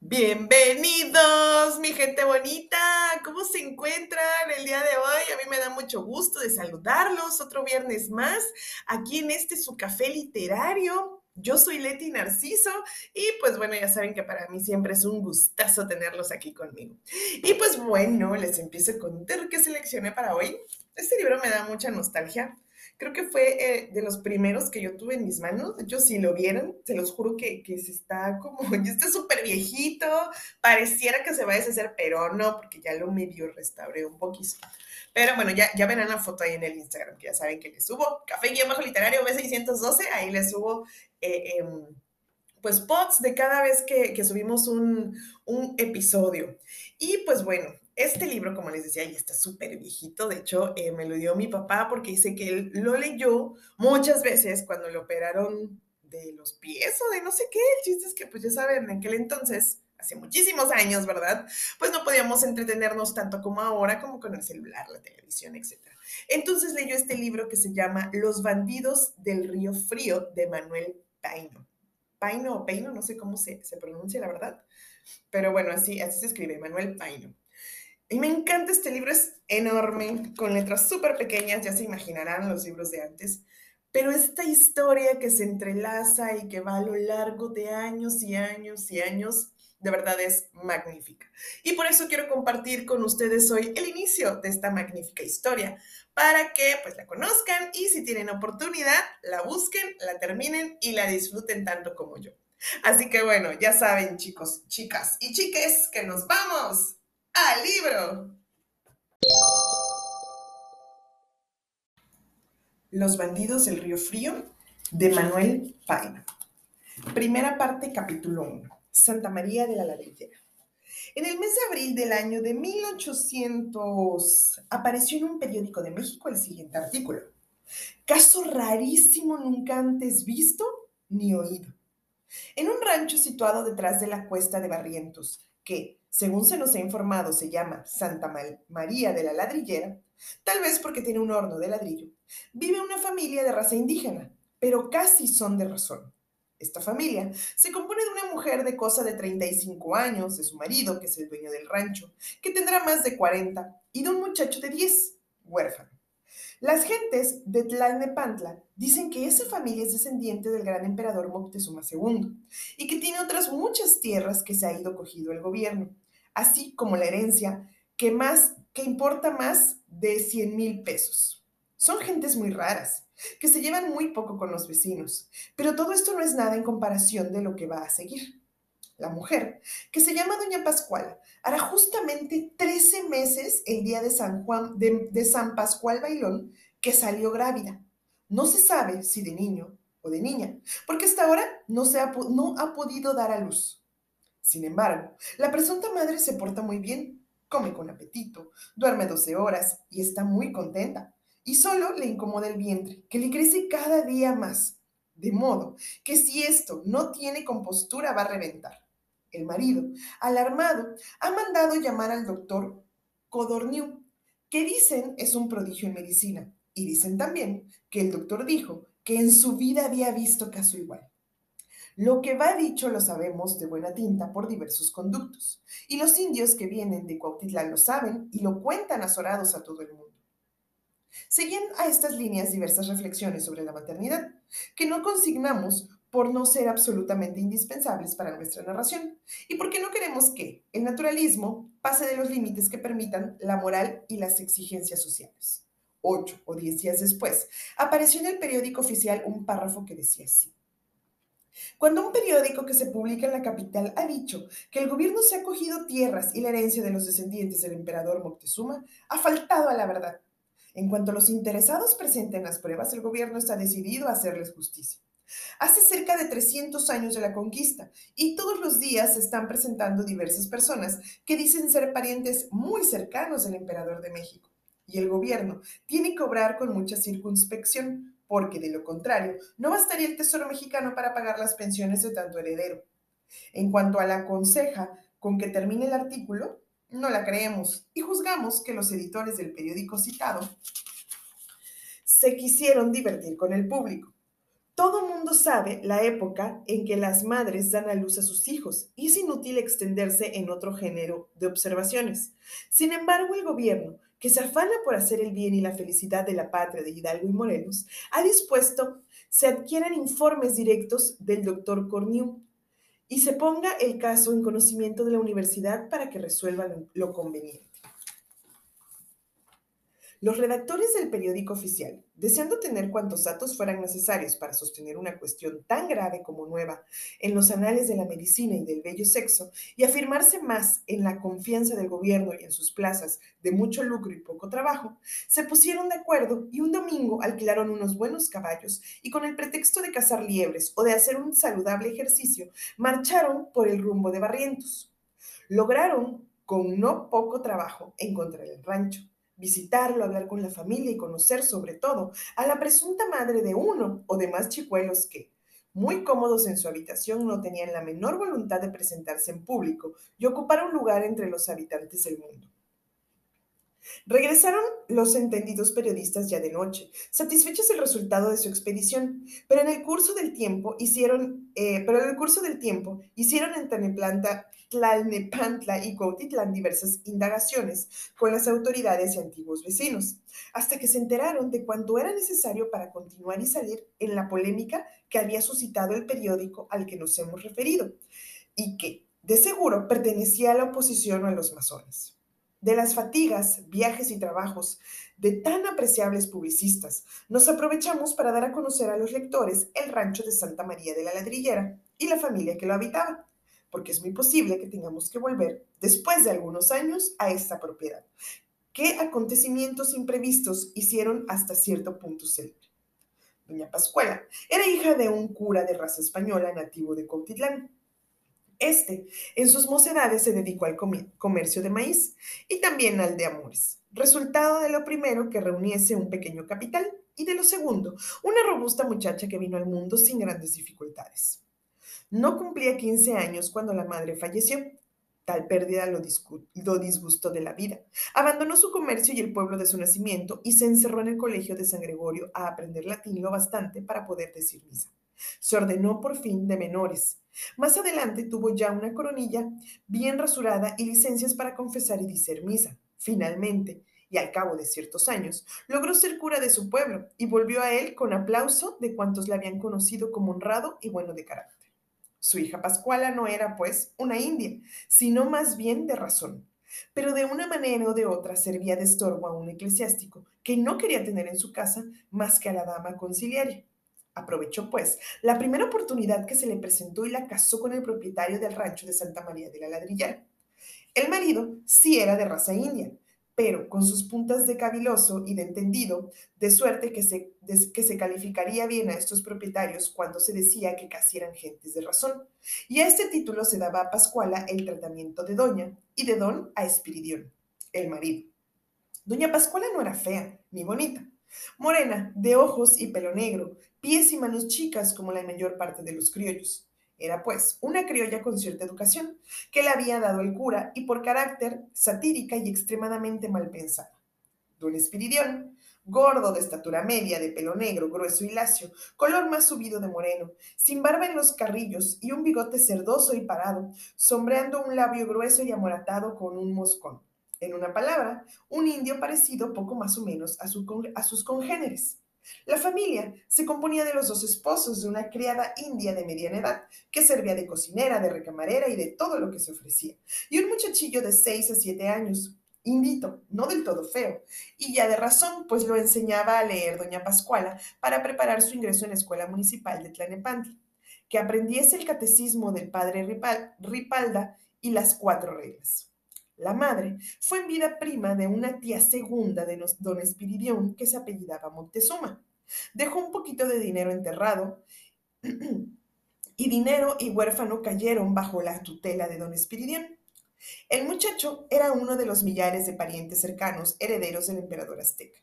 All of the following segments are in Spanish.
Bienvenidos, mi gente bonita. ¿Cómo se encuentran el día de hoy? A mí me da mucho gusto de saludarlos otro viernes más aquí en este su café literario. Yo soy Leti Narciso y pues bueno, ya saben que para mí siempre es un gustazo tenerlos aquí conmigo. Y pues bueno, les empiezo a contar qué seleccioné para hoy. Este libro me da mucha nostalgia creo que fue eh, de los primeros que yo tuve en mis manos. De hecho, si lo vieron, se los juro que, que se está como, ya está súper viejito, pareciera que se va a deshacer, pero no, porque ya lo medio restauré un poquito. Pero bueno, ya, ya verán la foto ahí en el Instagram, que ya saben que les subo café-literario B612, ahí les subo... Eh, em, pues pods de cada vez que, que subimos un, un, episodio. Y pues bueno, este libro, como les decía, ya está súper viejito. De hecho, eh, me lo dio mi papá porque dice que él lo leyó muchas veces cuando le operaron de los pies o de no sé qué. El chiste es que, pues ya saben, en aquel entonces, hace muchísimos años, ¿verdad? Pues no podíamos entretenernos tanto como ahora, como con el celular, la televisión, etc. Entonces leyó este libro que se llama Los bandidos del río frío de Manuel Paino. Paino o Peino, no sé cómo se, se pronuncia, la verdad. Pero bueno, así, así se escribe, Manuel Paino. Y me encanta este libro, es enorme, con letras súper pequeñas, ya se imaginarán los libros de antes, pero esta historia que se entrelaza y que va a lo largo de años y años y años, de verdad es magnífica. Y por eso quiero compartir con ustedes hoy el inicio de esta magnífica historia, para que pues la conozcan y si tienen oportunidad, la busquen, la terminen y la disfruten tanto como yo. Así que bueno, ya saben chicos, chicas y chiques que nos vamos al libro. Los bandidos del río frío de Manuel Paina. Primera parte, capítulo 1. Santa María de la Ladrillera. En el mes de abril del año de 1800 apareció en un periódico de México el siguiente artículo. Caso rarísimo nunca antes visto ni oído. En un rancho situado detrás de la cuesta de Barrientos, que, según se nos ha informado, se llama Santa María de la Ladrillera, tal vez porque tiene un horno de ladrillo, vive una familia de raza indígena, pero casi son de razón. Esta familia se compone de una mujer de cosa de 35 años, de su marido, que es el dueño del rancho, que tendrá más de 40, y de un muchacho de 10, huérfano. Las gentes de Tlalnepantla dicen que esa familia es descendiente del gran emperador Moctezuma II y que tiene otras muchas tierras que se ha ido cogido el gobierno, así como la herencia que, más, que importa más de 100 mil pesos. Son gentes muy raras, que se llevan muy poco con los vecinos, pero todo esto no es nada en comparación de lo que va a seguir la mujer, que se llama Doña Pascual, hará justamente 13 meses el día de San Juan, de, San Pascual Bailón, que salió grávida. No se sabe si de niño o de niña, porque hasta ahora no, ha podido dar a luz. Sin embargo, la presunta madre se porta muy bien, come con apetito, duerme 12 horas y está muy contenta. Y solo le incomoda el vientre, que le crece cada día más. De modo que si esto no tiene compostura va a reventar el marido, alarmado, ha mandado llamar al doctor Codorniu, que dicen es un prodigio en medicina, y dicen también que el doctor dijo que en su vida había visto caso igual. Lo que va dicho lo sabemos de buena tinta por diversos conductos, y los indios que vienen de Cuautitlán lo saben y lo cuentan azorados a todo el mundo. Seguían a estas líneas diversas reflexiones sobre la maternidad, que no consignamos por no ser absolutamente indispensables para nuestra narración y porque no queremos que el naturalismo pase de los límites que permitan la moral y las exigencias sociales. Ocho o diez días después, apareció en el periódico oficial un párrafo que decía así. Cuando un periódico que se publica en la capital ha dicho que el gobierno se ha cogido tierras y la herencia de los descendientes del emperador Moctezuma, ha faltado a la verdad. En cuanto los interesados presenten las pruebas, el gobierno está decidido a hacerles justicia. Hace cerca de 300 años de la conquista y todos los días se están presentando diversas personas que dicen ser parientes muy cercanos del emperador de México. Y el gobierno tiene que obrar con mucha circunspección, porque de lo contrario, no bastaría el Tesoro mexicano para pagar las pensiones de tanto heredero. En cuanto a la conseja con que termine el artículo, no la creemos y juzgamos que los editores del periódico citado se quisieron divertir con el público. Todo mundo sabe la época en que las madres dan a luz a sus hijos y es inútil extenderse en otro género de observaciones. Sin embargo, el gobierno, que se afana por hacer el bien y la felicidad de la patria de Hidalgo y Morelos, ha dispuesto se adquieran informes directos del doctor Corniu y se ponga el caso en conocimiento de la universidad para que resuelva lo, lo conveniente. Los redactores del periódico oficial, deseando tener cuantos datos fueran necesarios para sostener una cuestión tan grave como nueva en los anales de la medicina y del bello sexo, y afirmarse más en la confianza del gobierno y en sus plazas de mucho lucro y poco trabajo, se pusieron de acuerdo y un domingo alquilaron unos buenos caballos y con el pretexto de cazar liebres o de hacer un saludable ejercicio, marcharon por el rumbo de Barrientos. Lograron, con no poco trabajo, encontrar el rancho visitarlo, hablar con la familia y conocer sobre todo a la presunta madre de uno o de más chicuelos que, muy cómodos en su habitación, no tenían la menor voluntad de presentarse en público y ocupar un lugar entre los habitantes del mundo. Regresaron los entendidos periodistas ya de noche, satisfechos del resultado de su expedición, pero en el curso del tiempo hicieron, eh, en el curso del tiempo hicieron en Taneplanta, Tlalnepantla y Cuautitlán diversas indagaciones con las autoridades y antiguos vecinos, hasta que se enteraron de cuánto era necesario para continuar y salir en la polémica que había suscitado el periódico al que nos hemos referido, y que, de seguro, pertenecía a la oposición o a los masones de las fatigas, viajes y trabajos de tan apreciables publicistas, nos aprovechamos para dar a conocer a los lectores el rancho de Santa María de la Ladrillera y la familia que lo habitaba, porque es muy posible que tengamos que volver, después de algunos años, a esta propiedad. ¿Qué acontecimientos imprevistos hicieron hasta cierto punto célebre? Doña Pascuala era hija de un cura de raza española nativo de Cautitlán este, en sus mocedades, se dedicó al comercio de maíz y también al de amores, resultado de lo primero que reuniese un pequeño capital y de lo segundo, una robusta muchacha que vino al mundo sin grandes dificultades. No cumplía 15 años cuando la madre falleció. Tal pérdida lo, lo, disgustó de la vida. Abandonó su comercio y el pueblo de su nacimiento y se encerró en el colegio de San Gregorio a aprender latín lo bastante para poder decir misa. Se ordenó por fin de menores. Más adelante tuvo ya una coronilla bien rasurada y licencias para confesar y dicer misa. Finalmente, y al cabo de ciertos años, logró ser cura de su pueblo y volvió a él con aplauso de cuantos le habían conocido como honrado y bueno de carácter. Su hija Pascuala no era, pues, una india, sino más bien de razón, pero de una manera o de otra servía de estorbo a un eclesiástico que no quería tener en su casa más que a la dama conciliaria. Aprovechó, pues, la primera oportunidad que se le presentó y la casó con el propietario del rancho de Santa María de la Ladrillera. El marido sí era de raza india, pero con sus puntas de caviloso y de entendido, de suerte que se, que se calificaría bien a estos propietarios cuando se decía que casi eran gentes de razón. Y a este título se daba a Pascuala el tratamiento de doña y de don a Espiridión, el marido. Doña Pascuala no era fea ni bonita, Morena, de ojos y pelo negro, pies y manos chicas como la mayor parte de los criollos. Era, pues, una criolla con cierta educación, que le había dado el cura y por carácter satírica y extremadamente mal pensada. Don Espiridión, gordo de estatura media, de pelo negro, grueso y lacio, color más subido de moreno, sin barba en los carrillos y un bigote cerdoso y parado, sombreando un labio grueso y amoratado con un moscón. En una palabra, un indio parecido poco más o menos a, sus congéneres. La familia se componía de los dos esposos de una criada india de mediana edad, que servía de cocinera, de recamarera y de todo lo que se ofrecía, y un muchachillo de seis a siete años, indito, no del todo feo, y ya de razón, pues lo enseñaba a leer doña Pascuala para preparar su ingreso en la escuela municipal de Tlanepantla, que aprendiese el catecismo del padre Ripalda y las cuatro reglas. La madre fue en vida prima de una tía segunda de don Espiridión que se apellidaba Montezuma. Dejó un poquito de dinero enterrado y dinero y huérfano cayeron bajo la tutela de don Espiridión. El muchacho era uno de los millares de parientes cercanos herederos del emperador azteca.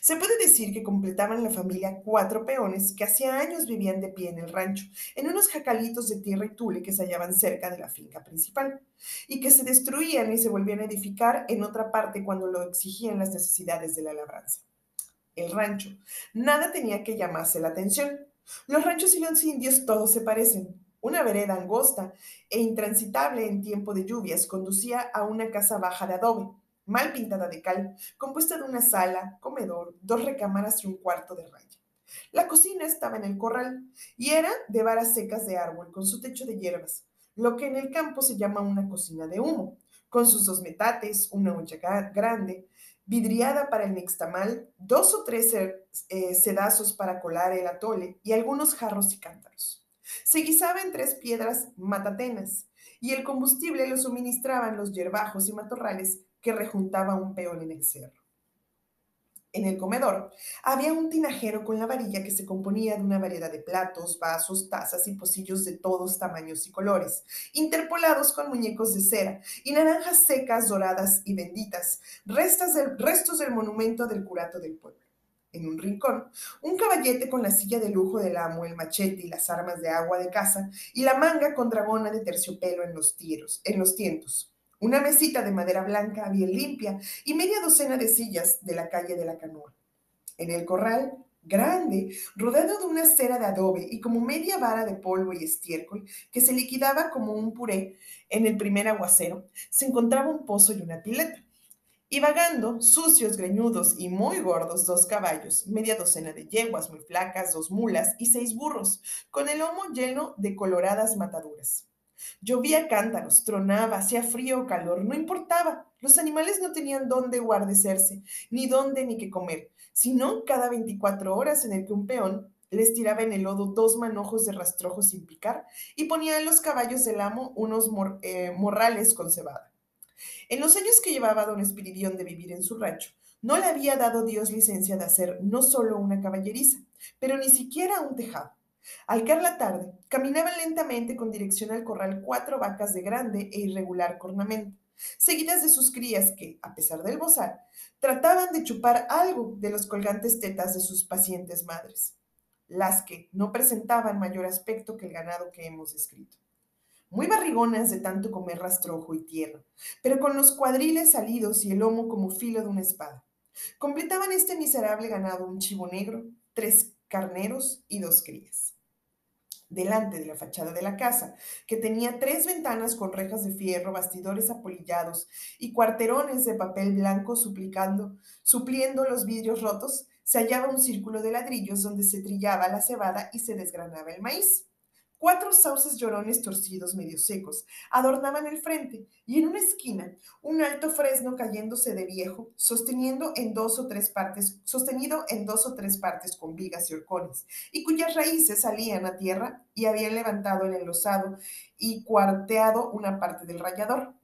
Se puede decir que completaban la familia cuatro peones que hacía años vivían de pie en el rancho, en unos jacalitos de tierra y tule que se hallaban cerca de la finca principal, y que se destruían y se volvían a edificar en otra parte cuando lo exigían las necesidades de la labranza. El rancho. Nada tenía que llamarse la atención. Los ranchos y los indios todos se parecen. Una vereda angosta e intransitable en tiempo de lluvias conducía a una casa baja de adobe mal pintada de cal, compuesta de una sala, comedor, dos recámaras y un cuarto de raya. La cocina estaba en el corral y era de varas secas de árbol, con su techo de hierbas, lo que en el campo se llama una cocina de humo, con sus dos metates, una olla grande, vidriada para el nixtamal, dos o tres eh, para colar el atole y algunos jarros y cántaros. Se guisaba en tres piedras matatenas y el combustible lo suministraban los yerbajos y matorrales que rejuntaba un peón en el cerro. En el comedor había un tinajero con la varilla que se componía de una variedad de platos, vasos, tazas y pocillos de todos tamaños y colores, interpolados con muñecos de cera y naranjas secas, doradas y benditas, restos del, monumento del curato del pueblo. En un rincón, un caballete con la silla de lujo del amo, el machete y las armas de agua de casa, y la manga con dragona de terciopelo en los, tiros, en los tientos una mesita de madera blanca bien limpia y media docena de sillas de la calle de la canoa. En el corral, grande, rodeado de una cera de adobe y como media vara de polvo y estiércol que se liquidaba como un puré en el primer aguacero, se encontraba un pozo y una pileta. Y vagando, sucios, greñudos y muy gordos, dos caballos, media docena de yeguas muy flacas, dos mulas y seis burros, con el lomo lleno de coloradas mataduras. Llovía cántaros, tronaba, hacía frío o calor, no importaba. Los animales no tenían dónde guardecerse, ni dónde ni qué comer, sino cada 24 horas en el que un peón les tiraba en el lodo dos manojos de rastrojo sin picar y ponía en los caballos del amo unos eh, morrales con cebada. En los años que llevaba don Espiridión de vivir en su rancho, no le había dado Dios licencia de hacer no solo una caballeriza, pero ni siquiera un tejado. Al caer la tarde, caminaban lentamente con dirección al corral cuatro vacas de grande e irregular cornamento, seguidas de sus crías que, a pesar del bozar, trataban de chupar algo de los colgantes tetas de sus pacientes madres, las que no presentaban mayor aspecto que el ganado que hemos descrito. Muy barrigonas de tanto comer rastrojo y tierra, pero con los cuadriles salidos y el lomo como filo de una espada. Completaban este miserable ganado un chivo negro, tres carneros y dos crías. Delante de la fachada de la casa, que tenía tres ventanas con rejas de fierro, bastidores apolillados y cuarterones de papel blanco suplicando, supliendo los vidrios rotos, se hallaba un círculo de ladrillos donde se trillaba la cebada y se desgranaba el maíz. Cuatro sauces llorones torcidos medio secos adornaban el frente y en una esquina un alto fresno cayéndose de viejo, sosteniendo en dos o tres partes, sostenido en dos o tres partes con vigas y horcones, y cuyas raíces salían a tierra y habían levantado el enlosado y cuarteado una parte del rayador.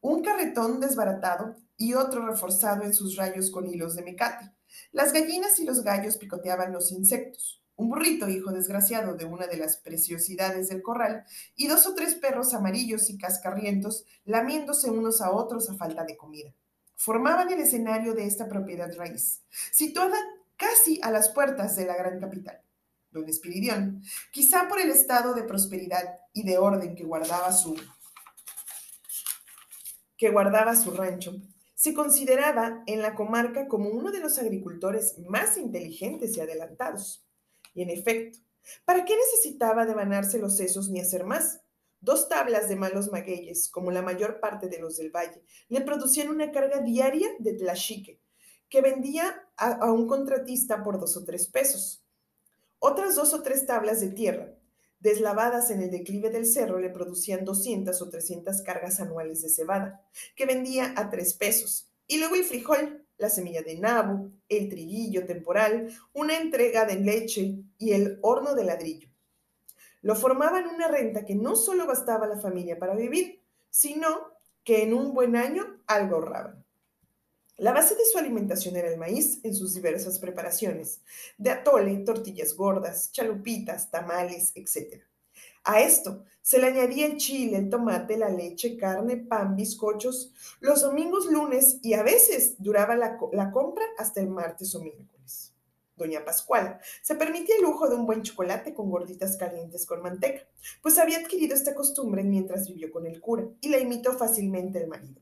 Un carretón desbaratado y otro reforzado en sus rayos con hilos de mecate. Las gallinas y los gallos picoteaban los insectos un burrito, hijo desgraciado de una de las preciosidades del corral, y dos o tres perros amarillos y cascarrientos lamiéndose unos a otros a falta de comida. Formaban el escenario de esta propiedad raíz, situada casi a las puertas de la gran capital. Don Espiridión, quizá por el estado de prosperidad y de orden que guardaba su que guardaba su rancho, se consideraba en la comarca como uno de los agricultores más inteligentes y adelantados. Y en efecto, ¿para qué necesitaba devanarse los sesos ni hacer más? Dos tablas de malos magueyes, como la mayor parte de los del valle, le producían una carga diaria de tlachique, que vendía a, a, un contratista por dos o tres pesos. Otras dos o tres tablas de tierra, deslavadas en el declive del cerro, le producían 200 o 300 cargas anuales de cebada, que vendía a tres pesos. Y luego el frijol, la semilla de nabo, el triguillo temporal, una entrega de leche y el horno de ladrillo. Lo formaban una renta que no solo bastaba a la familia para vivir, sino que en un buen año algo ahorraban. La base de su alimentación era el maíz en sus diversas preparaciones, de atole, tortillas gordas, chalupitas, tamales, etc. A esto se le añadía el chile, el tomate, la leche, carne, pan, bizcochos, los domingos, lunes y a veces duraba la, compra hasta el martes o miércoles. Doña Pascuala se permitía el lujo de un buen chocolate con gorditas calientes con manteca, pues había adquirido esta costumbre mientras vivió con el cura y la imitó fácilmente el marido.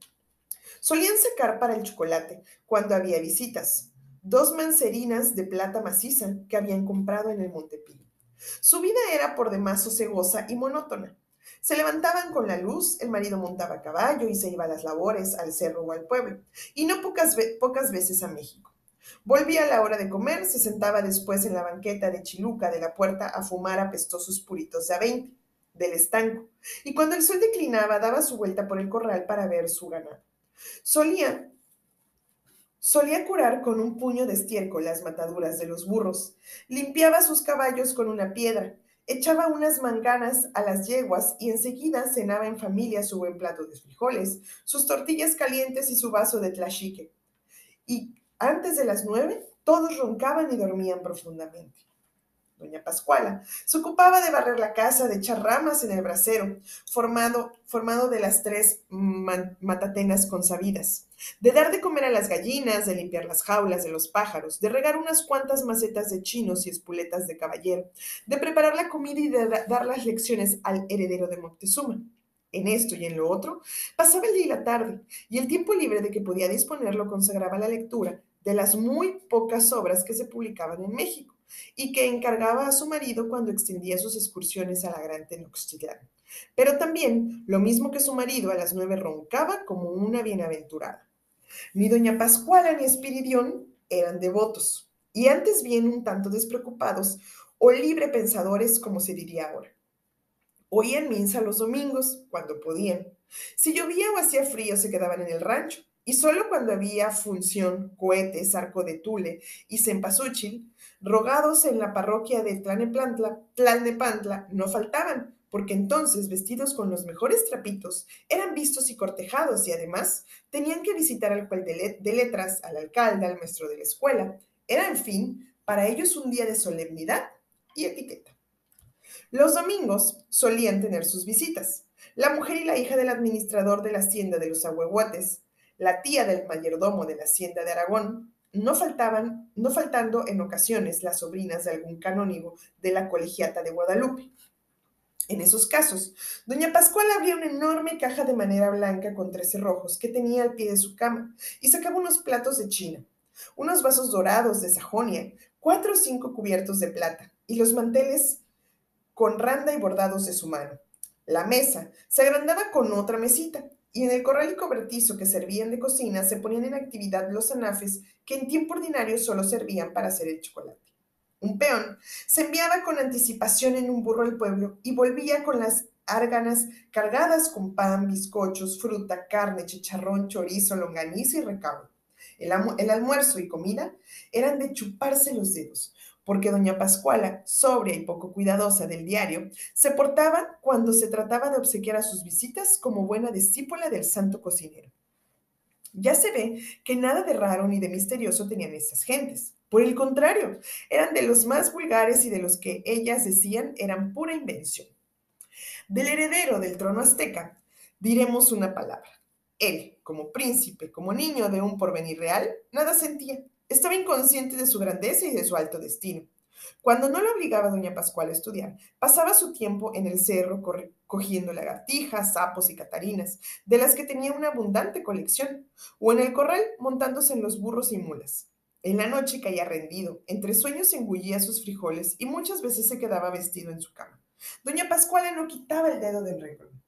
Solían sacar para el chocolate cuando había visitas, dos mancerinas de plata maciza que habían comprado en el Montepío. Su vida era por demás sosegosa y monótona. Se levantaban con la luz, el marido montaba a caballo y se iba a las labores, al cerro o al pueblo, y no pocas, pocas veces a México. Volvía a la hora de comer, se sentaba después en la banqueta de Chiluca de la puerta a fumar apestosos puritos de a del estanco, y cuando el sol declinaba daba su vuelta por el corral para ver su ganado. Solía Solía curar con un puño de estiércol las mataduras de los burros, limpiaba sus caballos con una piedra, echaba unas manganas a las yeguas y enseguida cenaba en familia su buen plato de frijoles, sus tortillas calientes y su vaso de tlachique. Y antes de las nueve, todos roncaban y dormían profundamente doña Pascuala, se ocupaba de barrer la casa, de echar ramas en el brasero, formado, formado de las tres matatenas consabidas, de dar de comer a las gallinas, de limpiar las jaulas de los pájaros, de regar unas cuantas macetas de chinos y espuletas de caballero, de preparar la comida y de dar las lecciones al heredero de Moctezuma. En esto y en lo otro, pasaba el día y la tarde, y el tiempo libre de que podía disponer lo consagraba la lectura de las muy pocas obras que se publicaban en México y que encargaba a su marido cuando extendía sus excursiones a la Gran Tenochtitlán. Pero también, lo mismo que su marido, a las nueve roncaba como una bienaventurada. Ni doña Pascuala ni Espiridión eran devotos, y antes bien un tanto despreocupados o libre pensadores, como se diría ahora. Oían misa los domingos, cuando podían. Si llovía o hacía frío, se quedaban en el rancho, y solo cuando había función, cohetes, arco de tule y cempasúchil, rogados en la parroquia de Tlanepantla, Tlalnepantla no faltaban, porque entonces, vestidos con los mejores trapitos, eran vistos y cortejados y además tenían que visitar al juez de, letras, al alcalde, al maestro de la escuela. Era, en fin, para ellos un día de solemnidad y etiqueta. Los domingos solían tener sus visitas. La mujer y la hija del administrador de la hacienda de los ahuehuates, la tía del mayordomo de la hacienda de Aragón, no faltaban, no faltando en ocasiones las sobrinas de algún canónigo de la colegiata de Guadalupe. En esos casos, doña Pascual abría una enorme caja de madera blanca con trece rojos que tenía al pie de su cama y sacaba unos platos de china, unos vasos dorados de Sajonia, cuatro o cinco cubiertos de plata y los manteles con randa y bordados de su mano. La mesa se agrandaba con otra mesita y en el corral y cobertizo que servían de cocina se ponían en actividad los anafes que en tiempo ordinario solo servían para hacer el chocolate. Un peón se enviaba con anticipación en un burro al pueblo y volvía con las árganas cargadas con pan, bizcochos, fruta, carne, chicharrón, chorizo, longaniza y recaudo. El, el almuerzo y comida eran de chuparse los dedos, porque doña Pascuala, sobria y poco cuidadosa del diario, se portaba cuando se trataba de obsequiar a sus visitas como buena discípula del santo cocinero. Ya se ve que nada de raro ni de misterioso tenían estas gentes. Por el contrario, eran de los más vulgares y de los que ellas decían eran pura invención. Del heredero del trono azteca diremos una palabra. Él, como príncipe, como niño de un porvenir real, nada sentía estaba inconsciente de su grandeza y de su alto destino. Cuando no le obligaba doña Pascual a estudiar, pasaba su tiempo en el cerro cogiendo lagartijas, sapos y catarinas, de las que tenía una abundante colección, o en el corral montándose en los burros y mulas. En la noche caía rendido, entre sueños engullía sus frijoles y muchas veces se quedaba vestido en su cama. Doña Pascuala no quitaba el dedo del renglón.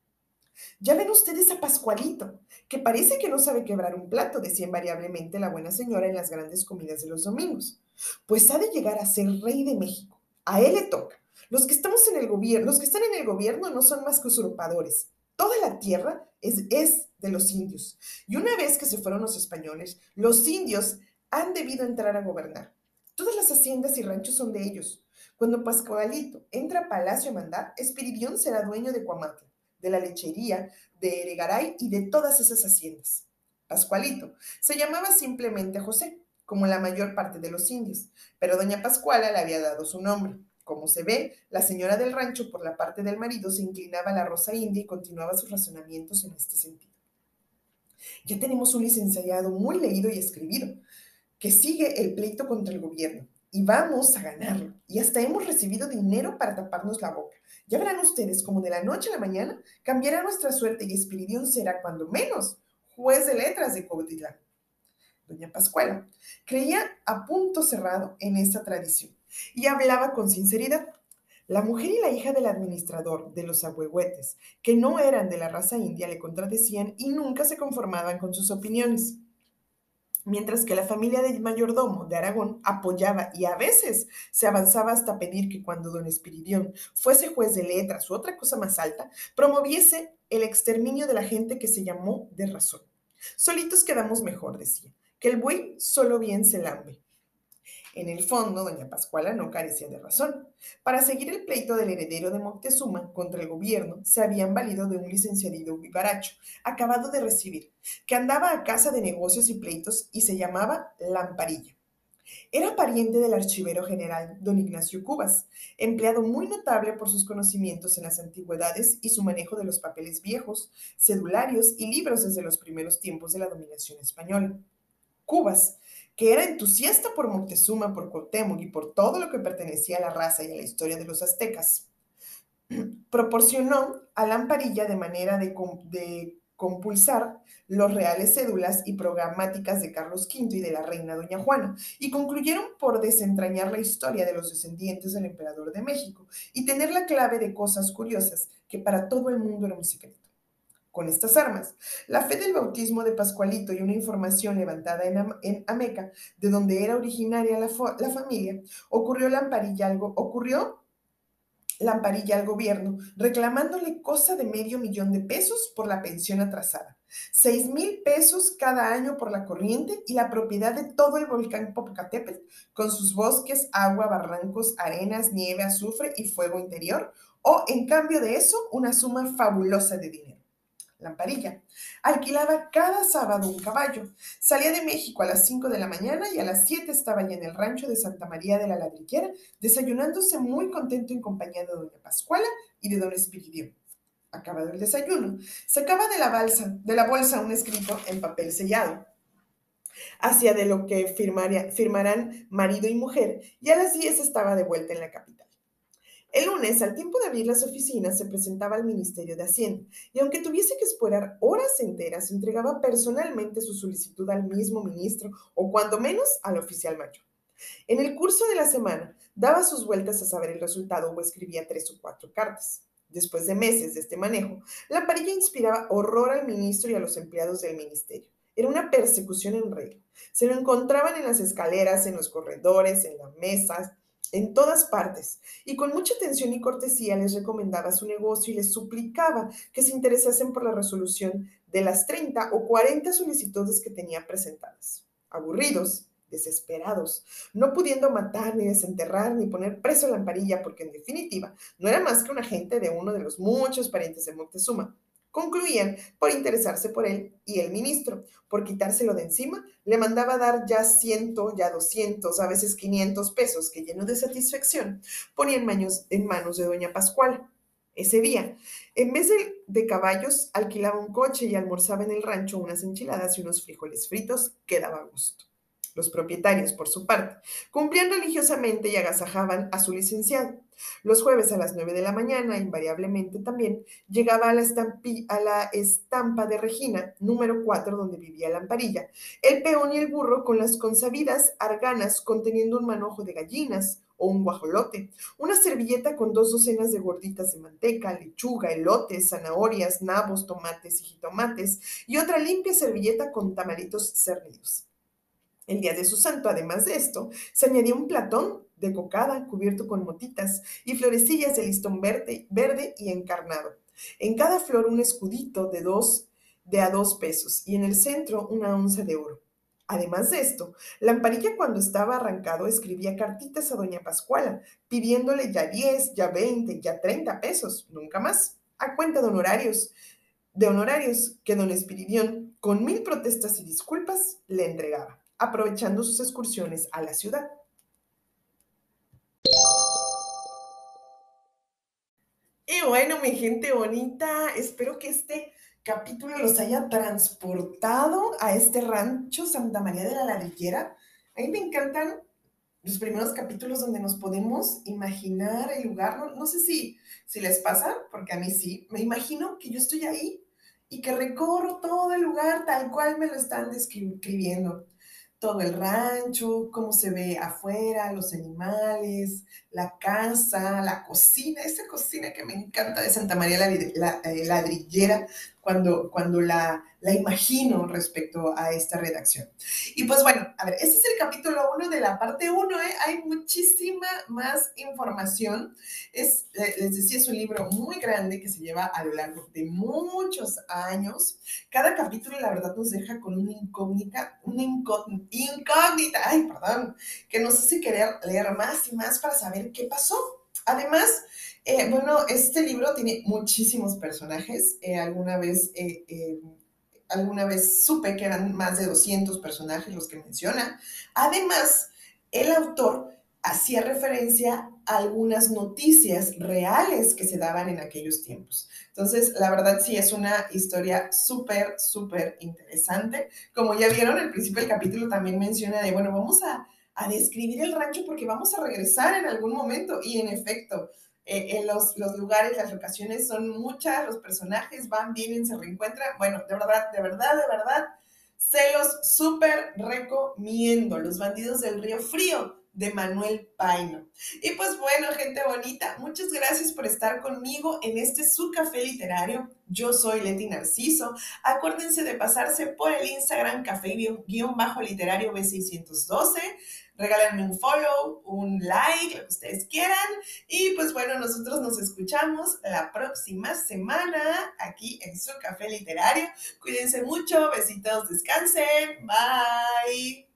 Ya ven ustedes a Pascualito, que parece que no sabe quebrar un plato, decía invariablemente la buena señora en las grandes comidas de los domingos. Pues ha de llegar a ser rey de México. A él le toca. Los que estamos en el gobierno, los que están en el gobierno no son más que usurpadores. Toda la tierra es, es de los indios. Y una vez que se fueron los españoles, los indios han debido entrar a gobernar. Todas las haciendas y ranchos son de ellos. Cuando Pascualito entra a palacio a mandar, Espiridión será dueño de Cuamatla de la lechería, de Eregaray y de todas esas haciendas. Pascualito se llamaba simplemente José, como la mayor parte de los indios, pero doña Pascuala le había dado su nombre. Como se ve, la señora del rancho por la parte del marido se inclinaba a la rosa india y continuaba sus razonamientos en este sentido. Ya tenemos un licenciado muy leído y escribido, que sigue el pleito contra el gobierno, y vamos a ganarlo. Y hasta hemos recibido dinero para taparnos la boca. Ya verán ustedes como de la noche a la mañana cambiará nuestra suerte y Espiridión será, cuando menos, juez de letras de Cuautitlán. Doña Pascuala creía a punto cerrado en esta tradición y hablaba con sinceridad. La mujer y la hija del administrador de los ahuehuetes, que no eran de la raza india, le contradecían y nunca se conformaban con sus opiniones. Mientras que la familia del mayordomo de Aragón apoyaba y a veces se avanzaba hasta pedir que cuando don Espiridión fuese juez de letras u otra cosa más alta, promoviese el exterminio de la gente que se llamó de razón. Solitos quedamos mejor, decía, que el buey solo bien se lambe. En el fondo, doña Pascuala no carecía de razón. Para seguir el pleito del heredero de Moctezuma contra el gobierno, se habían valido de un licenciado vivaracho, acabado de recibir, que andaba a casa de negocios y pleitos y se llamaba Lamparilla. Era pariente del archivero general don Ignacio Cubas, empleado muy notable por sus conocimientos en las antigüedades y su manejo de los papeles viejos, cedularios y libros desde los primeros tiempos de la dominación española. Cubas que era entusiasta por Moctezuma, por Cuauhtémoc y por todo lo que pertenecía a la raza y a la historia de los aztecas, proporcionó a Lamparilla de manera de, compulsar los reales cédulas y programáticas de Carlos V y de la reina Doña Juana, y concluyeron por desentrañar la historia de los descendientes del emperador de México y tener la clave de cosas curiosas que para todo el mundo era un secreto con estas armas. La fe del bautismo de Pascualito y una información levantada en, Ameca, de donde era originaria la, familia, ocurrió Lamparilla ocurrió Lamparilla al gobierno, reclamándole cosa de medio millón de pesos por la pensión atrasada, seis mil pesos cada año por la corriente y la propiedad de todo el volcán Popocatépetl, con sus bosques, agua, barrancos, arenas, nieve, azufre y fuego interior, o en cambio de eso, una suma fabulosa de dinero. Lamparilla. Alquilaba cada sábado un caballo. Salía de México a las 5 de la mañana y a las 7 estaba ya en el rancho de Santa María de la Ladrillera, desayunándose muy contento en compañía de doña Pascuala y de don Espiridión. Acabado el desayuno, sacaba de la, balsa, de la bolsa un escrito en papel sellado hacia de lo que firmarán marido y mujer, y a las 10 estaba de vuelta en la capital. El lunes, al tiempo de abrir las oficinas, se presentaba al Ministerio de Hacienda y aunque tuviese que esperar horas enteras, entregaba personalmente su solicitud al mismo ministro o cuando menos al oficial mayor. En el curso de la semana, daba sus vueltas a saber el resultado o escribía tres o cuatro cartas. Después de meses de este manejo, la parilla inspiraba horror al ministro y a los empleados del ministerio. Era una persecución en regla. Se lo encontraban en las escaleras, en los corredores, en las mesas, en todas partes, y con mucha atención y cortesía les recomendaba su negocio y les suplicaba que se interesasen por la resolución de las 30 o 40 solicitudes que tenía presentadas. Aburridos, desesperados, no pudiendo matar, ni desenterrar, ni poner preso a la amparilla, porque en definitiva no era más que un agente de uno de los muchos parientes de Moctezuma, Concluían por interesarse por él y el ministro, por quitárselo de encima, le mandaba dar ya ciento, ya doscientos, a veces quinientos pesos, que lleno de satisfacción ponía en manos, en manos de doña Pascual. Ese día, en vez de, de, caballos, alquilaba un coche y almorzaba en el rancho unas enchiladas y unos frijoles fritos que daba gusto. Los propietarios, por su parte, cumplían religiosamente y agasajaban a su licenciado. Los jueves a las 9 de la mañana, invariablemente también, llegaba a la, a la estampa de Regina, número 4, donde vivía Lamparilla, el peón y el burro con las consabidas arganas conteniendo un manojo de gallinas, o un guajolote, una servilleta con dos docenas de gorditas de manteca, lechuga, elotes, zanahorias, nabos, tomates y jitomates, y otra limpia servilleta con tamaritos cernidos. El día de su santo, además de esto, se añadió un platón de cocada cubierto con motitas y florecillas de listón verde, verde y encarnado. En cada flor un escudito de dos de a dos pesos y en el centro una onza de oro. Además de esto, Lamparilla cuando estaba arrancado escribía cartitas a doña Pascuala, pidiéndole ya diez, ya veinte, ya treinta pesos, nunca más, a cuenta de honorarios, de honorarios que don Espiridión, con mil protestas y disculpas, le entregaba aprovechando sus excursiones a la ciudad. Y bueno, mi gente bonita, espero que este capítulo los haya transportado a este rancho Santa María de la Ladrillera. A mí me encantan los primeros capítulos donde nos podemos imaginar el lugar. No, sé si, si les pasa, porque a mí sí. Me imagino que yo estoy ahí y que recorro todo el lugar tal cual me lo están describiendo todo el rancho, cómo se ve afuera, los animales, la casa, la cocina, esa cocina que me encanta de Santa María la, eh, Ladrillera, cuando, cuando la, la imagino respecto a esta redacción. Y pues bueno, a ver, este es el capítulo 1 de la parte 1, ¿eh? hay muchísima más información. Es, les decía, es un libro muy grande que se lleva a lo largo de muchos años. Cada capítulo, la verdad, nos deja con una incógnita, una incógnita, ay, perdón, que nos hace querer leer más y más para saber qué pasó. Además, eh, bueno, este libro tiene muchísimos personajes. Eh, alguna vez... Eh, alguna vez supe que eran más de 200 personajes los que menciona. Además, el autor hacía referencia a algunas noticias reales que se daban en aquellos tiempos. Entonces, la verdad sí es una historia súper, súper interesante. Como ya vieron, al principio del capítulo también menciona de, bueno, vamos a, a describir el rancho porque vamos a regresar en algún momento. Y en efecto, eh, en los, los, lugares, las locaciones son muchas, los personajes van, vienen, se reencuentran. Bueno, de verdad, de verdad, de verdad, se los súper recomiendo. Los bandidos del río frío de Manuel Paino. Y pues bueno, gente bonita, muchas gracias por estar conmigo en este su café literario. Yo soy Leti Narciso. Acuérdense de pasarse por el Instagram café-literario B612 regálenme un follow, un like, lo que ustedes quieran. Y pues bueno, nosotros nos escuchamos la próxima semana aquí en su café literario. Cuídense mucho, besitos, descansen, bye.